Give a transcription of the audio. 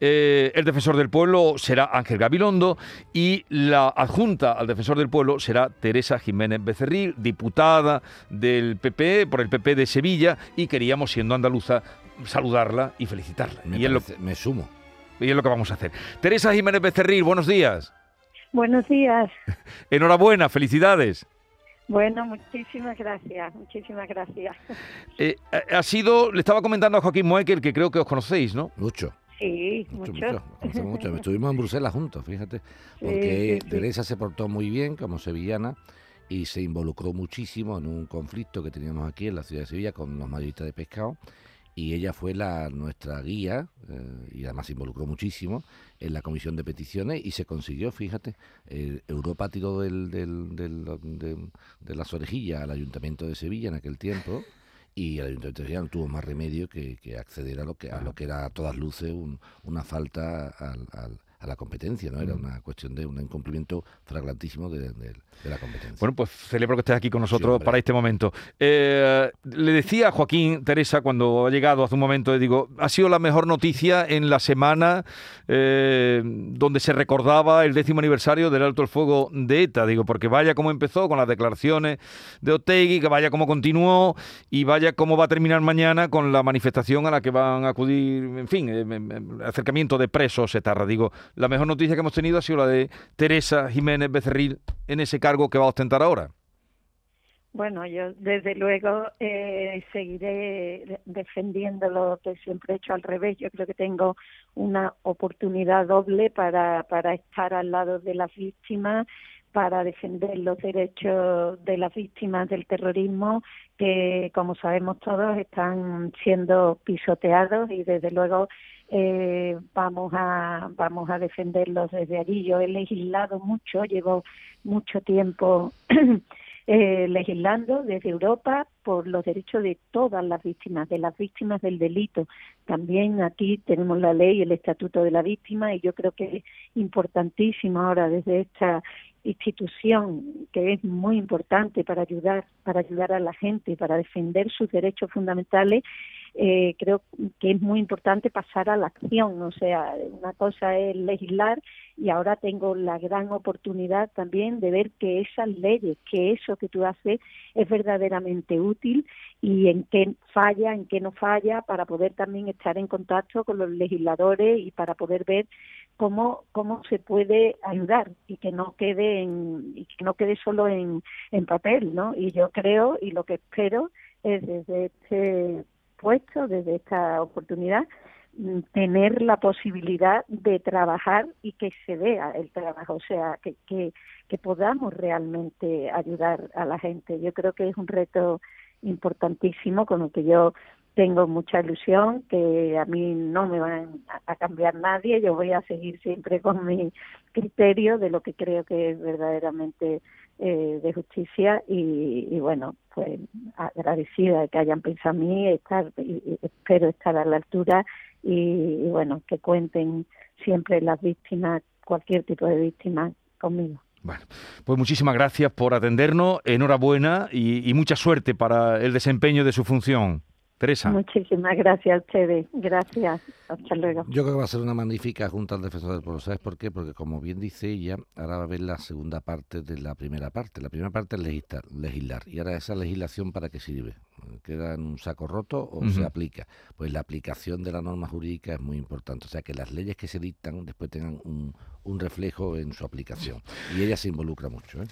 Eh, el defensor del pueblo será Ángel Gabilondo y la adjunta al defensor del pueblo será Teresa Jiménez Becerril, diputada del PP, por el PP de Sevilla, y queríamos, siendo andaluza, saludarla y felicitarla. Me, y, es lo, parece- me sumo. y es lo que vamos a hacer. Teresa Jiménez Becerril, buenos días. Buenos días. Enhorabuena, felicidades. Bueno, muchísimas gracias, muchísimas gracias. Eh, ha- ha sido, le estaba comentando a Joaquín Moekel, que creo que os conocéis, ¿no? Mucho. Sí, Mucho, mucho. mucho. Mucho. Estuvimos en Bruselas juntos, fíjate. Porque sí, sí. Teresa se portó muy bien como sevillana y se involucró muchísimo en un conflicto que teníamos aquí en la ciudad de Sevilla con los mayoristas de pescado. Y ella fue la nuestra guía eh, y además se involucró muchísimo en la comisión de peticiones y se consiguió, fíjate, eh, Europa tiró del, del- del- de, de las orejillas al ayuntamiento de Sevilla en aquel tiempo y el ayuntamiento de Sevilla no tuvo más remedio que, que acceder a lo que a lo que era a todas luces un- una falta al- al- a la competencia, ¿no? Era una cuestión de un incumplimiento flagrantísimo de, de- de la competencia. Bueno, pues celebro que estés aquí con nosotros para este momento. Eh, le decía a Joaquín, Teresa, cuando ha llegado hace un momento, le digo, ha sido la mejor noticia en la semana eh, donde se recordaba el décimo aniversario del alto el fuego de ETA. Digo, porque vaya como empezó con las declaraciones de Otegui, que vaya como continuó y vaya cómo va a terminar mañana con la manifestación a la que van a acudir, en fin, eh, acercamiento de presos, etarra. Digo, la mejor noticia que hemos tenido ha sido la de Teresa Jiménez Becerril en ese cargo que va a ostentar ahora. Bueno, yo desde luego eh, seguiré de- defendiendo lo que siempre he hecho al revés. Yo creo que tengo una oportunidad doble para, para estar al lado de las víctimas, para defender los derechos de las víctimas del terrorismo, que como sabemos todos están siendo pisoteados y desde luego eh, vamos a vamos a defenderlos desde allí. Yo he legislado mucho, llevo mucho tiempo eh, legislando desde Europa por los derechos de todas las víctimas, de las víctimas del delito. También aquí tenemos la ley el estatuto de la víctima y yo creo que es importantísimo ahora desde esta institución que es muy importante para ayudar para ayudar a la gente para defender sus derechos fundamentales eh, creo que es muy importante pasar a la acción. O sea una cosa es legislar y ahora tengo la gran oportunidad también de ver que esas leyes que eso que tú haces es verdaderamente útil y en qué falla, en qué no falla, para poder también estar en contacto con los legisladores y para poder ver cómo cómo se puede ayudar y que no quede en y que no quede solo en, en papel, ¿no? Y yo creo y lo que espero es desde este puesto, desde esta oportunidad, mm, tener la posibilidad de trabajar y que se vea el trabajo, o sea, que, que, que podamos realmente ayudar a la gente. Yo creo que es un reto importantísimo con el que yo tengo mucha ilusión, que a mí no me van a- cambiar nadie, yo voy a seguir siempre con mi criterio de lo que creo que es verdaderamente eh, de justicia y, y bueno, pues agradecida de que hayan pensado en mí, estar, y espero estar a la altura y, y bueno, que cuenten siempre las víctimas, cualquier tipo de víctima conmigo. Bueno, pues muchísimas gracias por atendernos, enhorabuena y, y mucha suerte para el desempeño de su función. Teresa. Muchísimas gracias a ustedes. Gracias. Hasta luego. Yo creo que va a ser una magnífica Junta al Defensor del Pueblo. ¿Sabes por qué? Porque, como bien dice ella, ahora va a ver la segunda parte de la primera parte. La primera parte es legislar, legislar. y ahora esa legislación para qué sirve. ¿Queda en un saco roto o se aplica? Pues la aplicación de la norma jurídica es muy importante. O sea, que las leyes que se dictan después tengan un, un reflejo en su aplicación. Y ella se involucra mucho. ¿eh?